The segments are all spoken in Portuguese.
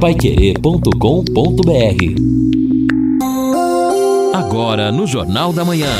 paiquerê.com.br Agora no Jornal da Manhã.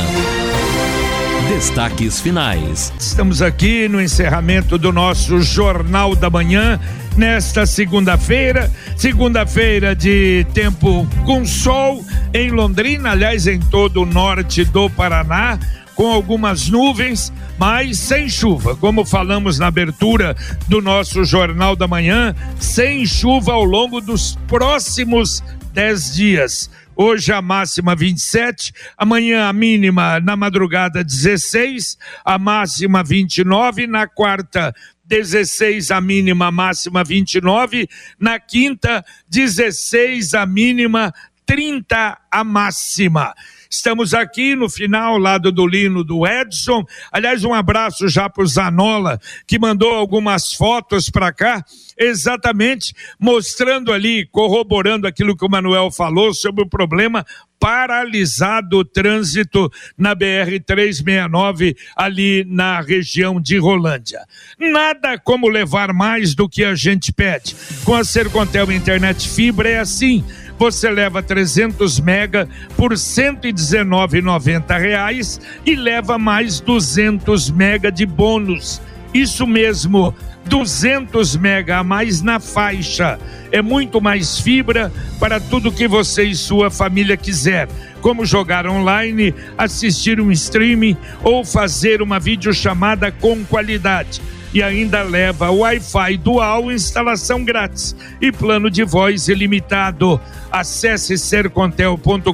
Destaques finais. Estamos aqui no encerramento do nosso Jornal da Manhã nesta segunda-feira, segunda-feira de tempo com sol em Londrina, aliás, em todo o norte do Paraná com algumas nuvens, mas sem chuva. Como falamos na abertura do nosso Jornal da Manhã, sem chuva ao longo dos próximos dez dias. Hoje a máxima 27, amanhã a mínima na madrugada 16, a máxima 29, na quarta 16 a mínima, a máxima 29, na quinta 16 a mínima, 30 a máxima. Estamos aqui no final, lado do Lino do Edson. Aliás, um abraço já para o Zanola, que mandou algumas fotos para cá, exatamente mostrando ali, corroborando aquilo que o Manuel falou sobre o problema paralisado o trânsito na BR 369 ali na região de Rolândia. Nada como levar mais do que a gente pede. Com a Sercontel Internet Fibra é assim você leva 300 mega por 119,90 reais e leva mais 200 mega de bônus. Isso mesmo, 200 mega a mais na faixa. É muito mais fibra para tudo que você e sua família quiser, como jogar online, assistir um streaming ou fazer uma videochamada com qualidade e ainda leva Wi-Fi dual, instalação grátis e plano de voz ilimitado. Acesse sercontel.com.br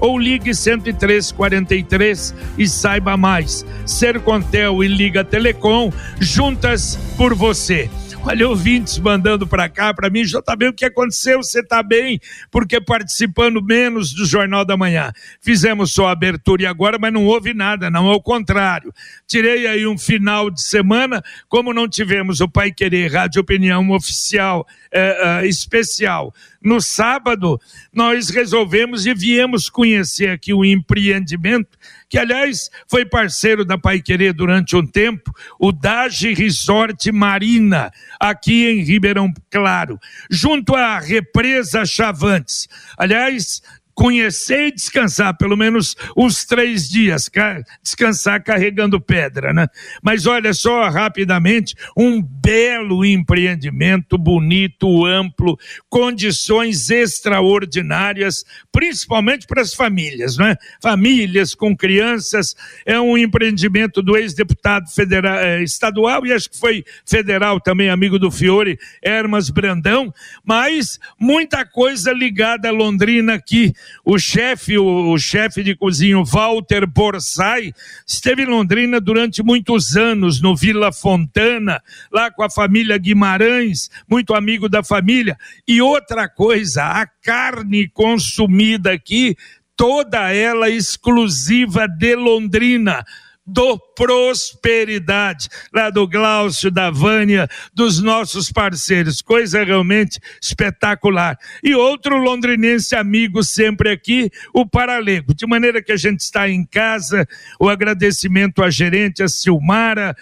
ou ligue 10343 e saiba mais. Sercontel e Liga Telecom juntas por você. Olha, ouvintes mandando para cá, para mim, já tá bem. O que aconteceu, você tá bem, porque participando menos do Jornal da Manhã. Fizemos só a abertura e agora, mas não houve nada, não, ao contrário. Tirei aí um final de semana, como não tivemos o Pai Querer Rádio Opinião Oficial é, é, especial no sábado, nós resolvemos e viemos conhecer aqui o empreendimento, que aliás foi parceiro da Pai Querer durante um tempo, o Dage Resort Marina, aqui em Ribeirão Claro, junto à represa Chavantes. Aliás, conhecer e descansar, pelo menos uns três dias, descansar carregando pedra, né? Mas olha só, rapidamente, um belo empreendimento, bonito, amplo, condições extraordinárias, principalmente para as famílias, né? Famílias com crianças, é um empreendimento do ex-deputado federal, eh, estadual e acho que foi federal também, amigo do Fiore, Hermas Brandão, mas muita coisa ligada a Londrina aqui, o chefe, o, o chefe de cozinha, Walter Borsai, esteve em Londrina durante muitos anos, no Vila Fontana, lá com a família Guimarães, muito amigo da família. E outra coisa, a carne consumida aqui, toda ela exclusiva de Londrina do prosperidade, lá do Glaucio, da Vânia, dos nossos parceiros, coisa realmente espetacular. E outro londrinense amigo sempre aqui, o Paralego, de maneira que a gente está em casa, o agradecimento à gerente, a Silmara,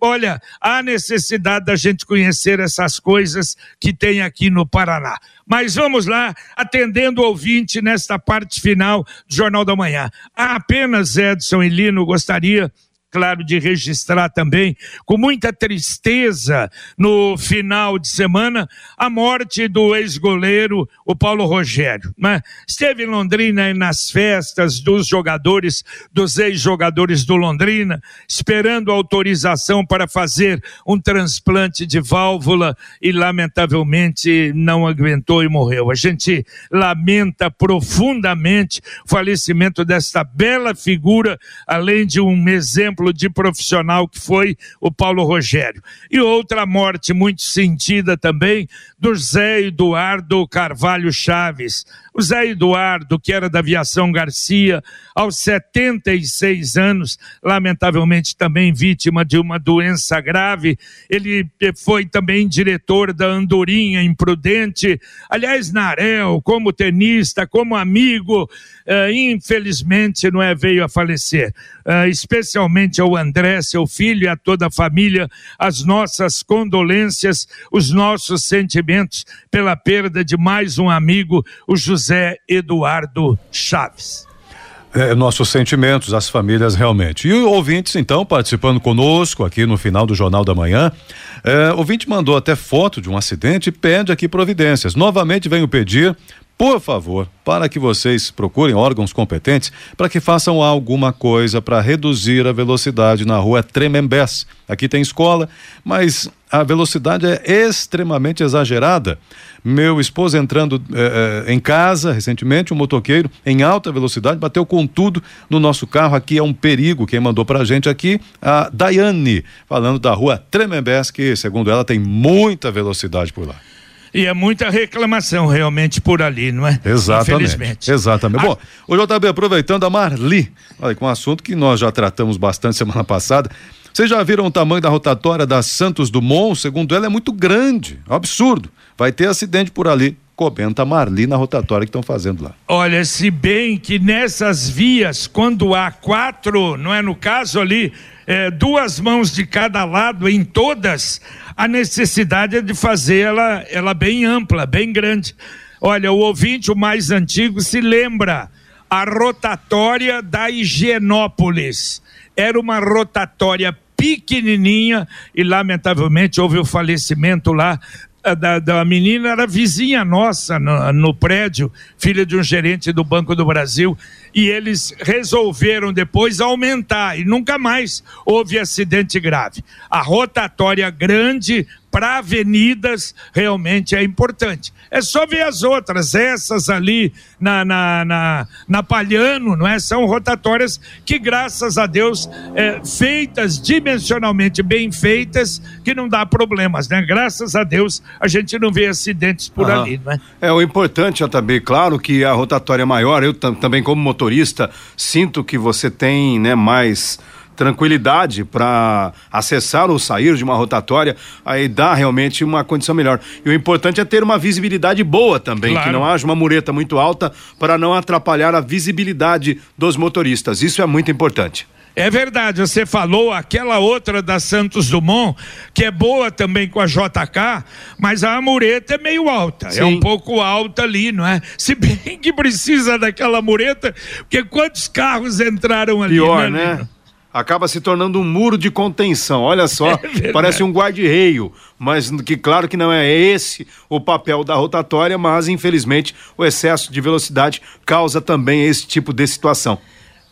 olha, há necessidade da gente conhecer essas coisas que tem aqui no Paraná. Mas vamos lá, atendendo o ouvinte nesta parte final do Jornal da Manhã. apenas Edson e Lino gostaria claro, de registrar também, com muita tristeza, no final de semana, a morte do ex-goleiro, o Paulo Rogério. Né? Esteve em Londrina nas festas dos jogadores, dos ex-jogadores do Londrina, esperando autorização para fazer um transplante de válvula e, lamentavelmente, não aguentou e morreu. A gente lamenta profundamente o falecimento desta bela figura, além de um exemplo exemplo de profissional que foi o Paulo Rogério. E outra morte muito sentida também do Zé Eduardo Carvalho Chaves. O Zé Eduardo, que era da Aviação Garcia, aos 76 anos, lamentavelmente também vítima de uma doença grave, ele foi também diretor da Andorinha Imprudente, aliás, na Arel, como tenista, como amigo, uh, infelizmente não é, veio a falecer, uh, especialmente ao André, seu filho e a toda a família, as nossas condolências, os nossos sentimentos pela perda de mais um amigo, o José Eduardo Chaves. É, nossos sentimentos, as famílias realmente. E ouvintes, então, participando conosco aqui no final do Jornal da Manhã. É, ouvinte mandou até foto de um acidente e pede aqui providências. Novamente venho pedir por favor, para que vocês procurem órgãos competentes para que façam alguma coisa para reduzir a velocidade na rua Tremembés. Aqui tem escola, mas a velocidade é extremamente exagerada. Meu esposo entrando eh, eh, em casa recentemente, um motoqueiro em alta velocidade bateu com tudo no nosso carro. Aqui é um perigo. Quem mandou para a gente aqui, a Daiane, falando da rua Tremembés, que segundo ela tem muita velocidade por lá. E é muita reclamação realmente por ali, não é? Exatamente. Infelizmente. Exatamente. A... Bom, o JB, aproveitando a Marli, olha, com um assunto que nós já tratamos bastante semana passada. Vocês já viram o tamanho da rotatória da Santos Dumont? Segundo ela, é muito grande. É absurdo. Vai ter acidente por ali. Comenta Marli na rotatória que estão fazendo lá. Olha, se bem que nessas vias, quando há quatro, não é no caso ali, é, duas mãos de cada lado em todas, a necessidade é de fazer ela, ela bem ampla, bem grande. Olha, o ouvinte, o mais antigo, se lembra a rotatória da Higienópolis. Era uma rotatória pequenininha e lamentavelmente houve o falecimento lá da, da menina era vizinha nossa no, no, prédio, filha de um gerente do Banco do Brasil, e eles resolveram depois aumentar e nunca mais houve acidente grave. A rotatória grande para avenidas realmente é importante. É só ver as outras, essas ali na, na, na, na Palhano, não é? São rotatórias que, graças a Deus, é, feitas dimensionalmente bem feitas, que não dá problemas, né? Graças a Deus a gente não vê acidentes por ali, não é? É, o importante, também, claro que a rotatória é maior, eu também como motorista sinto que você tem, né, mais tranquilidade para acessar ou sair de uma rotatória, aí dá realmente uma condição melhor. E o importante é ter uma visibilidade boa também, claro. que não haja uma mureta muito alta para não atrapalhar a visibilidade dos motoristas. Isso é muito importante. É verdade, você falou aquela outra da Santos Dumont, que é boa também com a JK, mas a mureta é meio alta, Sim. é um pouco alta ali, não é? Se bem que precisa daquela mureta, porque quantos carros entraram ali, Pior, né? né? Acaba se tornando um muro de contenção. Olha só, é parece um guarda-reio, mas que claro que não é esse o papel da rotatória, mas infelizmente o excesso de velocidade causa também esse tipo de situação.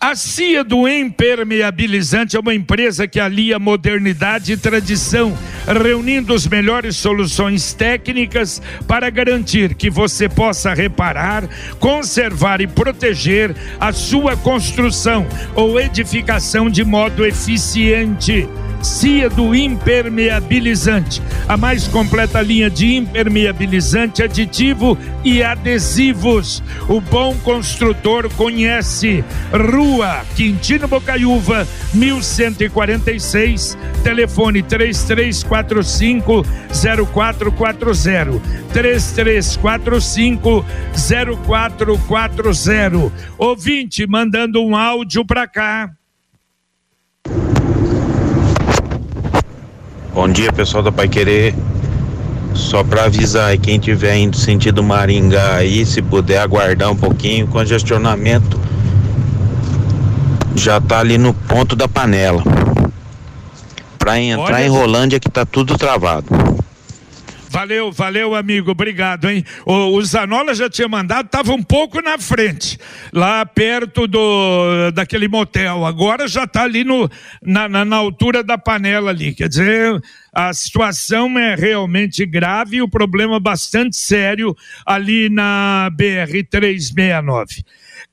A CIA do Impermeabilizante é uma empresa que alia modernidade e tradição, reunindo as melhores soluções técnicas para garantir que você possa reparar, conservar e proteger a sua construção ou edificação de modo eficiente. CIA do Impermeabilizante, a mais completa linha de impermeabilizante, aditivo e adesivos. O bom construtor conhece. Rua Quintino Bocaiúva, 1146, telefone 3345 0440. 3345 0440. Ouvinte mandando um áudio para cá. Bom dia, pessoal da Pai Querer. Só para avisar aí, quem tiver indo sentido Maringá aí, se puder aguardar um pouquinho, congestionamento já tá ali no ponto da panela. Para entrar Olha... em Rolândia que tá tudo travado. Valeu, valeu, amigo. Obrigado, hein? O, o Zanola já tinha mandado, estava um pouco na frente, lá perto do daquele motel. Agora já está ali no, na, na, na altura da panela ali. Quer dizer, a situação é realmente grave e o problema bastante sério ali na BR 369.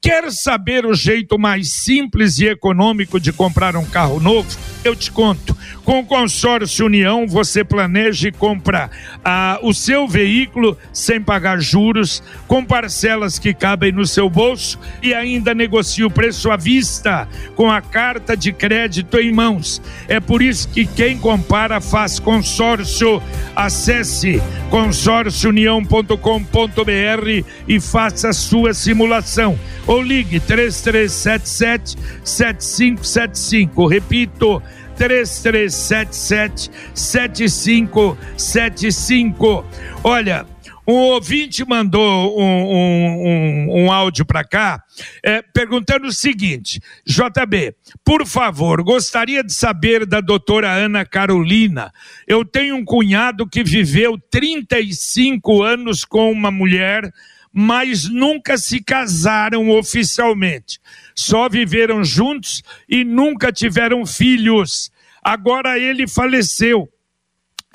Quer saber o jeito mais simples e econômico de comprar um carro novo? Eu te conto. Com o consórcio União, você planeja e compra ah, o seu veículo sem pagar juros, com parcelas que cabem no seu bolso e ainda negocia o preço à vista, com a carta de crédito em mãos. É por isso que quem compara faz consórcio. Acesse consórciounião.com.br e faça a sua simulação. Ou ligue 3377 7575. Repito, 3377 7575. Olha, um ouvinte mandou um, um, um, um áudio para cá é, perguntando o seguinte: JB, por favor, gostaria de saber da doutora Ana Carolina. Eu tenho um cunhado que viveu 35 anos com uma mulher, mas nunca se casaram oficialmente. Só viveram juntos e nunca tiveram filhos. Agora ele faleceu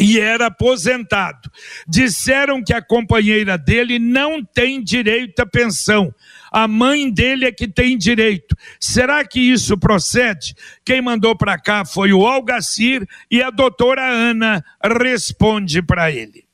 e era aposentado. Disseram que a companheira dele não tem direito à pensão. A mãe dele é que tem direito. Será que isso procede? Quem mandou para cá foi o Algacir e a doutora Ana responde para ele.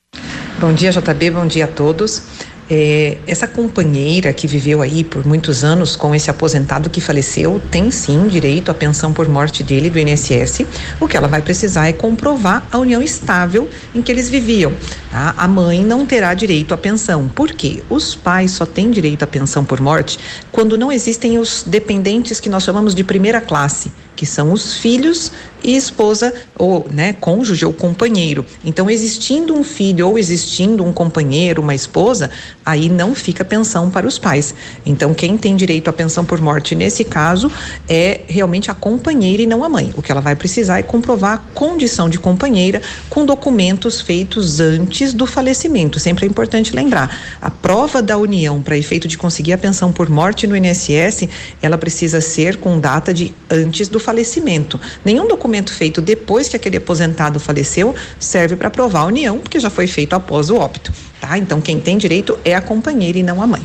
Bom dia, JB, bom dia a todos. É, essa companheira que viveu aí por muitos anos com esse aposentado que faleceu tem sim direito à pensão por morte dele do INSS. O que ela vai precisar é comprovar a união estável em que eles viviam. Tá? A mãe não terá direito à pensão. Por quê? Os pais só têm direito à pensão por morte quando não existem os dependentes que nós chamamos de primeira classe que são os filhos e esposa ou, né, cônjuge ou companheiro. Então, existindo um filho ou existindo um companheiro, uma esposa, aí não fica pensão para os pais. Então, quem tem direito à pensão por morte nesse caso é realmente a companheira e não a mãe. O que ela vai precisar é comprovar a condição de companheira com documentos feitos antes do falecimento. Sempre é importante lembrar, a prova da união para efeito de conseguir a pensão por morte no INSS, ela precisa ser com data de antes do falecimento. Nenhum documento feito depois que aquele aposentado faleceu serve para provar a união, porque já foi feito após o óbito, tá? Então quem tem direito é a companheira e não a mãe.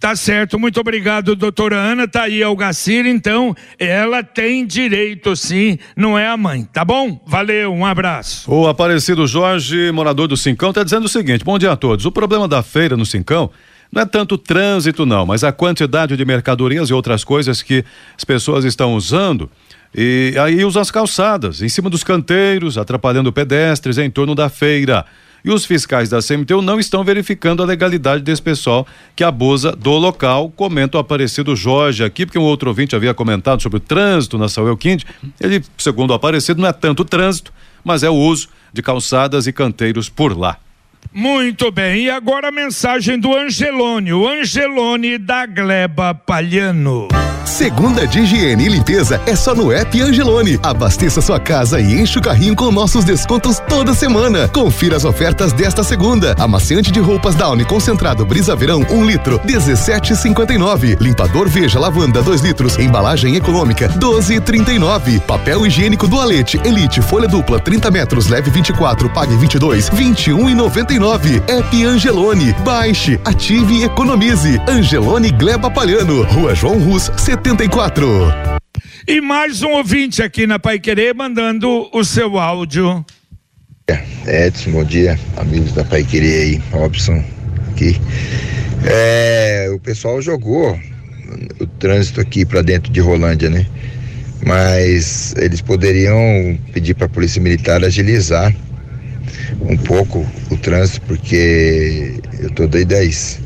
Tá certo, muito obrigado, doutora Ana. Tá aí Algacir, então ela tem direito sim, não é a mãe, tá bom? Valeu, um abraço. O Aparecido Jorge, morador do Cincão, tá dizendo o seguinte: bom dia a todos. O problema da feira no Cincão não é tanto trânsito, não, mas a quantidade de mercadorias e outras coisas que as pessoas estão usando. E aí usam as calçadas, em cima dos canteiros, atrapalhando pedestres em torno da feira. E os fiscais da CMTU não estão verificando a legalidade desse pessoal que abusa do local. Comenta o Aparecido Jorge aqui, porque um outro ouvinte havia comentado sobre o trânsito na Saúl Quinte. Ele, segundo o Aparecido, não é tanto trânsito, mas é o uso de calçadas e canteiros por lá. Muito bem, e agora a mensagem do Angelone, o Angelone da Gleba Palhano. Segunda de higiene e limpeza é só no app Angelone. Abasteça sua casa e enche o carrinho com nossos descontos toda semana. Confira as ofertas desta segunda. Amaciante de roupas Downy concentrado Brisa Verão 1 um litro 17,59. Limpador Veja Lavanda 2 litros. Embalagem econômica 12,39. Papel higiênico Dualete Elite folha dupla 30 metros leve 24 pague 22 21,99. App Angelone. Baixe, ative e economize. Angelone Gleba Palhano. Rua João Rus 74. E mais um ouvinte aqui na Pai Querer mandando o seu áudio. Edson, bom dia, amigos da Pai Querer aí, Robson aqui. É, o pessoal jogou o trânsito aqui para dentro de Rolândia, né? Mas eles poderiam pedir para a Polícia Militar agilizar um pouco o trânsito, porque eu tô desde as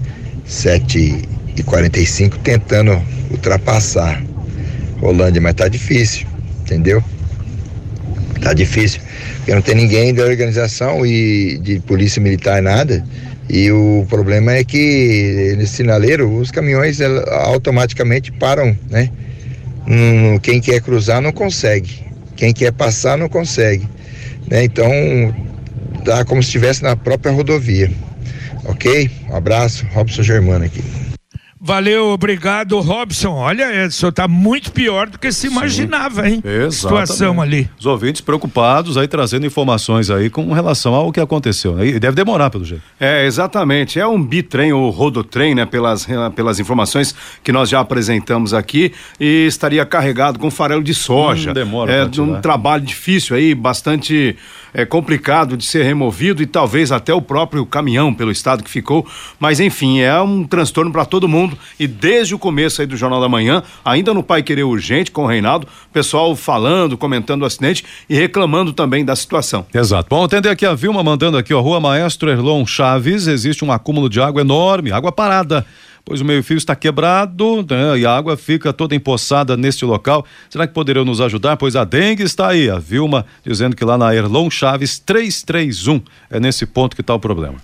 7 e 45 tentando ultrapassar Rolândia, mas tá difícil, entendeu? Tá difícil, porque não tem ninguém da organização e de polícia militar nada. E o problema é que nesse sinaleiro os caminhões automaticamente param, né? Hum, quem quer cruzar não consegue, quem quer passar não consegue, né? Então tá como se estivesse na própria rodovia. Ok? Um abraço, Robson Germano aqui. Valeu, obrigado, Robson. Olha, Edson, está muito pior do que se imaginava, hein? Exatamente. Situação ali. Os ouvintes preocupados aí trazendo informações aí com relação ao que aconteceu. Né? E deve demorar pelo jeito. É, exatamente. É um bitrem ou rodotrem, né? Pelas, pelas informações que nós já apresentamos aqui e estaria carregado com farelo de soja. Hum, demora É um trabalho difícil aí, bastante é, complicado de ser removido e talvez até o próprio caminhão pelo estado que ficou. Mas enfim, é um transtorno para todo mundo e desde o começo aí do Jornal da Manhã, ainda no Pai Querer Urgente com o Reinaldo, pessoal falando, comentando o acidente e reclamando também da situação. Exato. Bom, atender aqui a Vilma mandando aqui, ó, Rua Maestro Erlon Chaves, existe um acúmulo de água enorme, água parada pois o meio-fio está quebrado né, e a água fica toda empoçada neste local. Será que poderiam nos ajudar? Pois a dengue está aí. A Vilma dizendo que lá na Erlon Chaves 331 é nesse ponto que está o problema.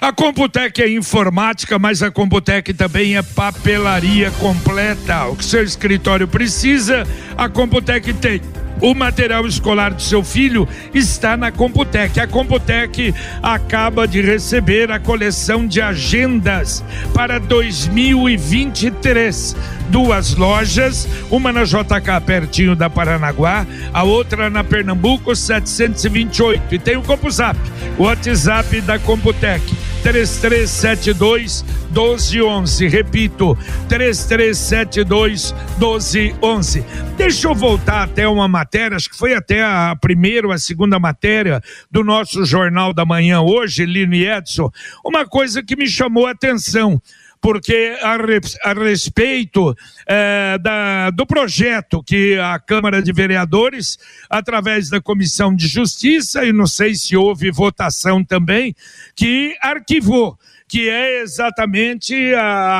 A Computec é informática, mas a Computec também é papelaria completa. O que seu escritório precisa, a Computec tem. O material escolar do seu filho está na Computec. A Computec acaba de receber a coleção de agendas para 2023. Duas lojas, uma na JK pertinho da Paranaguá, a outra na Pernambuco 728. E tem o CompuZap, o WhatsApp da Computec 3372 1211. Repito, 3372 1211. Deixa eu voltar até uma matéria, acho que foi até a primeira ou a segunda matéria do nosso Jornal da Manhã hoje, Lino e Edson. Uma coisa que me chamou a atenção porque a, a respeito é, da, do projeto que a Câmara de Vereadores, através da Comissão de Justiça, e não sei se houve votação também, que arquivou que é exatamente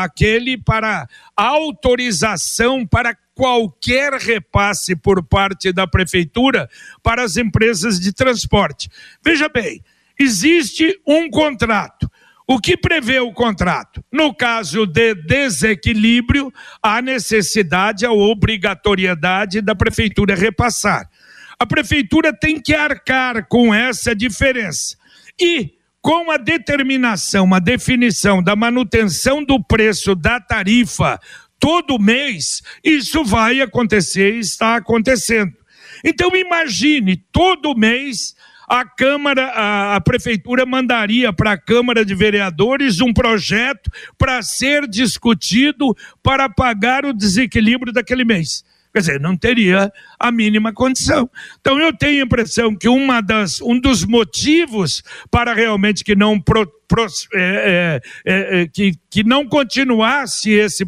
aquele para autorização para qualquer repasse por parte da prefeitura para as empresas de transporte. Veja bem, existe um contrato. O que prevê o contrato? No caso de desequilíbrio, há necessidade, a obrigatoriedade da prefeitura repassar. A prefeitura tem que arcar com essa diferença. E com a determinação, a definição da manutenção do preço da tarifa todo mês, isso vai acontecer e está acontecendo. Então imagine, todo mês a Câmara, a, a Prefeitura mandaria para a Câmara de Vereadores um projeto para ser discutido para pagar o desequilíbrio daquele mês. Quer dizer, não teria a mínima condição. Então, eu tenho a impressão que uma das, um dos motivos para realmente que não, pro, pro, é, é, é, é que, que não continuasse esse,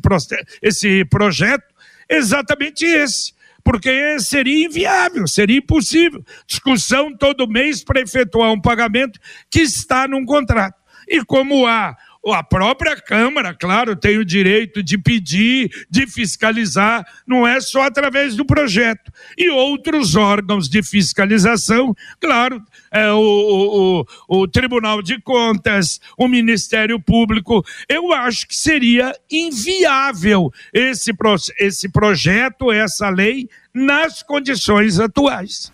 esse projeto é exatamente esse porque seria inviável, seria impossível. Discussão todo mês para efetuar um pagamento que está num contrato. E como há a própria Câmara, claro, tem o direito de pedir, de fiscalizar, não é só através do projeto. E outros órgãos de fiscalização, claro, é, o, o, o Tribunal de Contas, o Ministério Público. Eu acho que seria inviável esse, esse projeto, essa lei, nas condições atuais.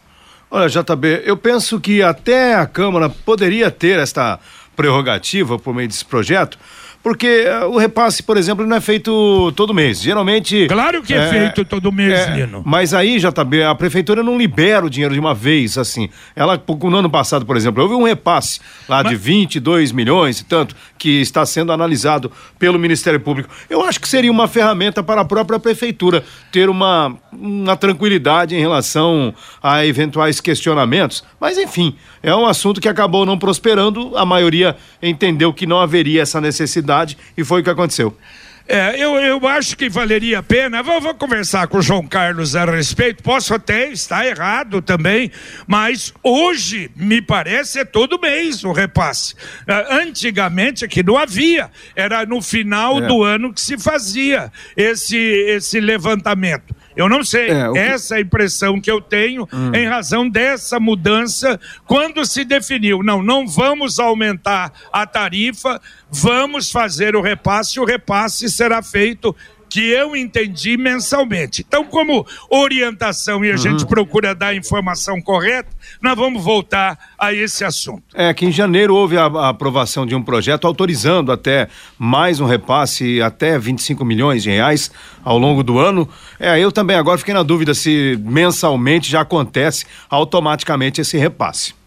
Olha, JB, eu penso que até a Câmara poderia ter esta prerrogativa por meio desse projeto, porque eh, o repasse, por exemplo, não é feito todo mês. Geralmente. Claro que é, é feito todo mês, é, Lino. Mas aí, JB, a prefeitura não libera o dinheiro de uma vez, assim. Ela, no ano passado, por exemplo, houve um repasse lá mas... de 22 milhões e tanto, que está sendo analisado pelo Ministério Público. Eu acho que seria uma ferramenta para a própria prefeitura ter uma, uma tranquilidade em relação a eventuais questionamentos. Mas, enfim, é um assunto que acabou não prosperando. A maioria entendeu que não haveria essa necessidade e foi o que aconteceu. É, eu, eu acho que valeria a pena. Vou, vou, conversar com o João Carlos a respeito. Posso até estar errado também, mas hoje me parece é todo mês o repasse. Uh, antigamente aqui não havia, era no final é. do ano que se fazia esse, esse levantamento. Eu não sei. É, que... Essa é a impressão que eu tenho hum. em razão dessa mudança quando se definiu. Não, não vamos aumentar a tarifa, vamos fazer o repasse, o repasse será feito que eu entendi mensalmente. Então, como orientação e a uhum. gente procura dar a informação correta, nós vamos voltar a esse assunto. É que em janeiro houve a, a aprovação de um projeto autorizando até mais um repasse até 25 milhões de reais ao longo do ano. É, eu também agora fiquei na dúvida se mensalmente já acontece automaticamente esse repasse.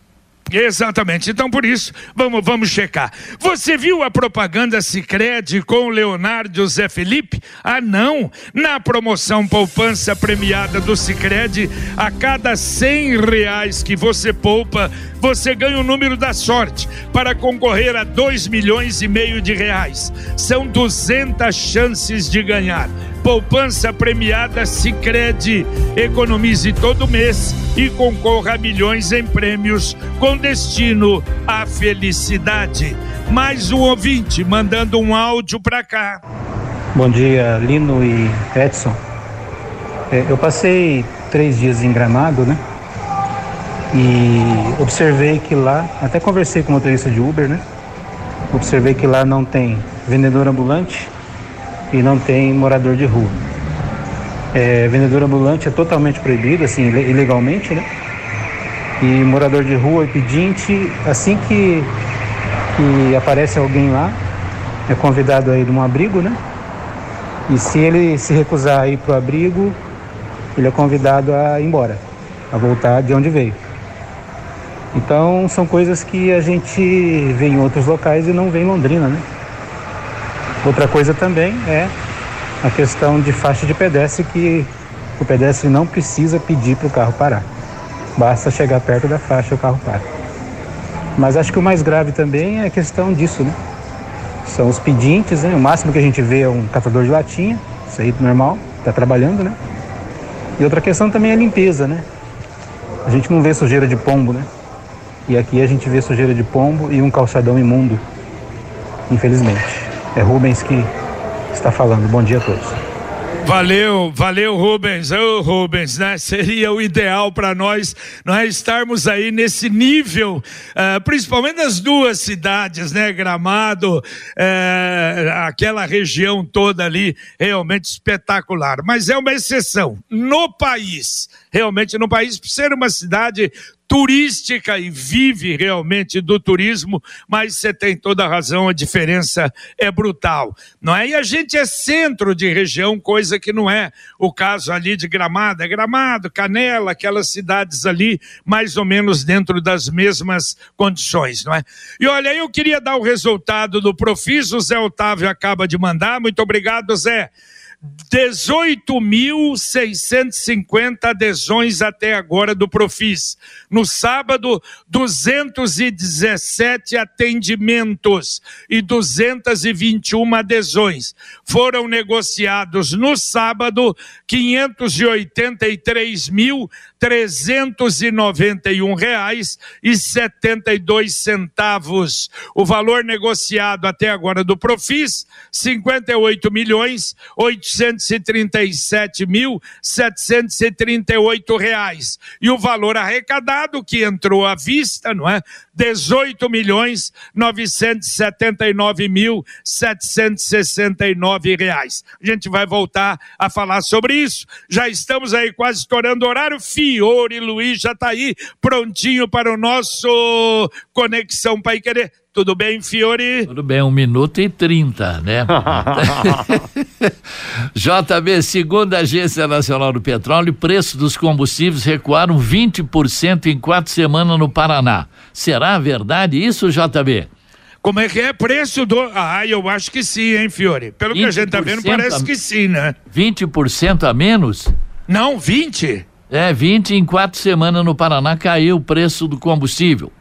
Exatamente. Então, por isso, vamos, vamos checar. Você viu a propaganda Sicredi com Leonardo Zé Felipe? Ah, não. Na promoção poupança premiada do Sicredi, a cada cem reais que você poupa, você ganha o número da sorte para concorrer a dois milhões e meio de reais. São 200 chances de ganhar. Poupança premiada Sicredi. Economize todo mês e concorra a milhões em prêmios com destino à felicidade. Mais um ouvinte mandando um áudio para cá. Bom dia, Lino e Edson. É, eu passei três dias em Gramado, né? E observei que lá, até conversei com o motorista de Uber, né? Observei que lá não tem vendedor ambulante e não tem morador de rua. É, vendedor ambulante é totalmente proibido, assim, ilegalmente, né? E morador de rua e pedinte, assim que, que aparece alguém lá, é convidado a ir num abrigo, né? E se ele se recusar a ir para o abrigo, ele é convidado a ir embora, a voltar de onde veio. Então são coisas que a gente vê em outros locais e não vê em Londrina, né? Outra coisa também é a questão de faixa de pedestre que o pedestre não precisa pedir para o carro parar. Basta chegar perto da faixa o carro para. Mas acho que o mais grave também é a questão disso, né? São os pedintes, né? O máximo que a gente vê é um catador de latinha, isso aí normal, está trabalhando, né? E outra questão também é a limpeza, né? A gente não vê sujeira de pombo, né? E aqui a gente vê sujeira de pombo e um calçadão imundo, infelizmente. É Rubens que está falando. Bom dia a todos. Valeu, valeu Rubens, ô oh, Rubens, né? Seria o ideal para nós, nós estarmos aí nesse nível, uh, principalmente nas duas cidades, né? Gramado, uh, aquela região toda ali, realmente espetacular. Mas é uma exceção no país, realmente no país, por ser uma cidade turística e vive realmente do turismo, mas você tem toda a razão, a diferença é brutal, não é? E a gente é centro de região, coisa que não é o caso ali de Gramado, é Gramado, Canela, aquelas cidades ali, mais ou menos dentro das mesmas condições, não é? E olha, eu queria dar o resultado do Profis, o Zé Otávio acaba de mandar, muito obrigado, Zé. 18.650 adesões até agora do Profis. No sábado, 217 atendimentos e 221 adesões. Foram negociados no sábado 583 mil trezentos e noventa e um reais e setenta e dois centavos. O valor negociado até agora do Profis, cinquenta e oito milhões oitocentos e trinta e sete mil setecentos e trinta e oito reais. E o valor arrecadado que entrou à vista, não é? 18 milhões 979 mil 769 reais. A gente vai voltar a falar sobre isso. Já estamos aí quase estourando o horário. Fiore Luiz já está aí prontinho para o nosso Conexão Pai Querer. Tudo bem, Fiore? Tudo bem, um minuto e trinta, né? JB, segundo a Agência Nacional do Petróleo, preço dos combustíveis recuaram 20% em quatro semanas no Paraná. Será verdade isso, JB? Como é que é preço do. Ah, eu acho que sim, hein, Fiore? Pelo que a gente tá vendo, parece a... que sim, né? 20% a menos? Não, 20? É, 20 em quatro semanas no Paraná caiu o preço do combustível.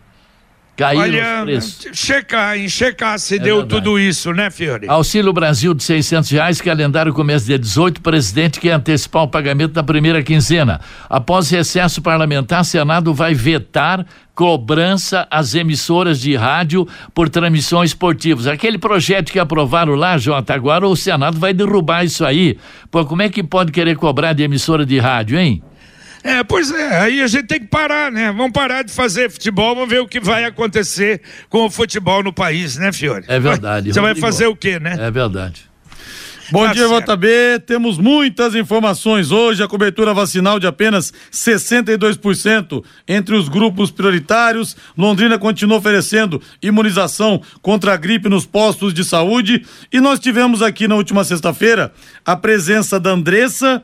Caiu Olha, checar, em checar se é deu verdade. tudo isso, né, Fiore? Auxílio Brasil de seiscentos reais, calendário começa dia 18, presidente quer antecipar o pagamento da primeira quinzena. Após recesso parlamentar, Senado vai vetar cobrança às emissoras de rádio por transmissões esportivas. Aquele projeto que aprovaram lá, Jota, agora o Senado vai derrubar isso aí. Pô, como é que pode querer cobrar de emissora de rádio, hein? É, pois é, aí a gente tem que parar, né? Vamos parar de fazer futebol, vamos ver o que vai acontecer com o futebol no país, né, Fiore? É verdade. Você vai fazer o quê, né? É verdade. Bom tá dia, certo. JB. Temos muitas informações hoje. A cobertura vacinal de apenas 62% entre os grupos prioritários. Londrina continua oferecendo imunização contra a gripe nos postos de saúde. E nós tivemos aqui na última sexta-feira a presença da Andressa,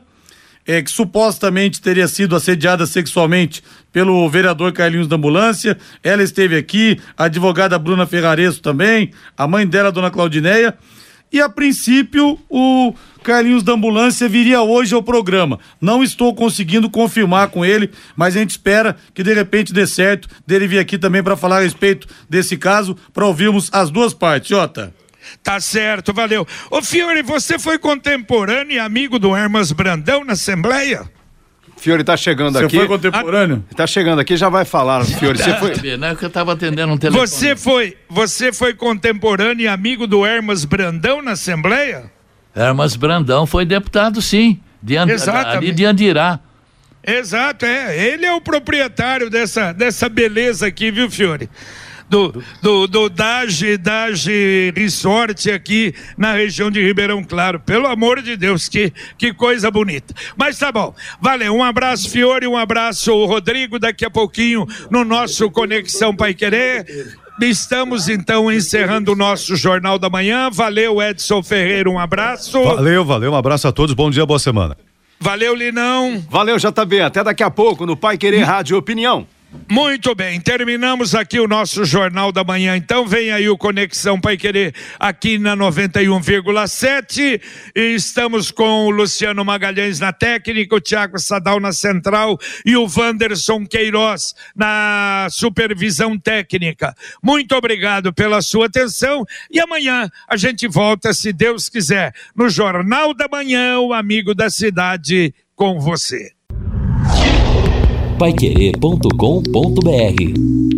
é, que supostamente teria sido assediada sexualmente pelo vereador Carlinhos da Ambulância. Ela esteve aqui, a advogada Bruna Ferraresso também, a mãe dela, dona Claudineia. E a princípio, o Carlinhos da Ambulância viria hoje ao programa. Não estou conseguindo confirmar com ele, mas a gente espera que de repente dê certo dele vir aqui também para falar a respeito desse caso, para ouvirmos as duas partes. Jota. Tá certo, valeu. Ô Fiore, você foi contemporâneo e amigo do Hermas Brandão na Assembleia? Fiore tá chegando Você aqui. foi contemporâneo? Tá chegando aqui, já vai falar, Fiore. Você foi. Não é que eu estava atendendo um telefone. Você foi, você foi contemporâneo e amigo do Hermas Brandão na Assembleia? Hermas Brandão foi deputado, sim. De And... Ali de Andirá. Exato, é. Ele é o proprietário dessa, dessa beleza aqui, viu, Fiore? Do, do, do Dage, Dage Resort aqui na região de Ribeirão Claro. Pelo amor de Deus, que, que coisa bonita. Mas tá bom. Valeu. Um abraço, Fiore, um abraço, Rodrigo. Daqui a pouquinho no nosso Conexão Pai Querer. Estamos então encerrando o nosso Jornal da Manhã. Valeu, Edson Ferreira, um abraço. Valeu, valeu, um abraço a todos, bom dia, boa semana. Valeu, Linão. Valeu, JB. Até daqui a pouco no Pai Querer Rádio Opinião. Muito bem, terminamos aqui o nosso Jornal da Manhã. Então vem aí o Conexão Pai Querer aqui na 91,7. E estamos com o Luciano Magalhães na técnica, o Tiago Sadal na central e o Wanderson Queiroz na supervisão técnica. Muito obrigado pela sua atenção e amanhã a gente volta, se Deus quiser, no Jornal da Manhã, o amigo da cidade com você. Paiquerê.com.br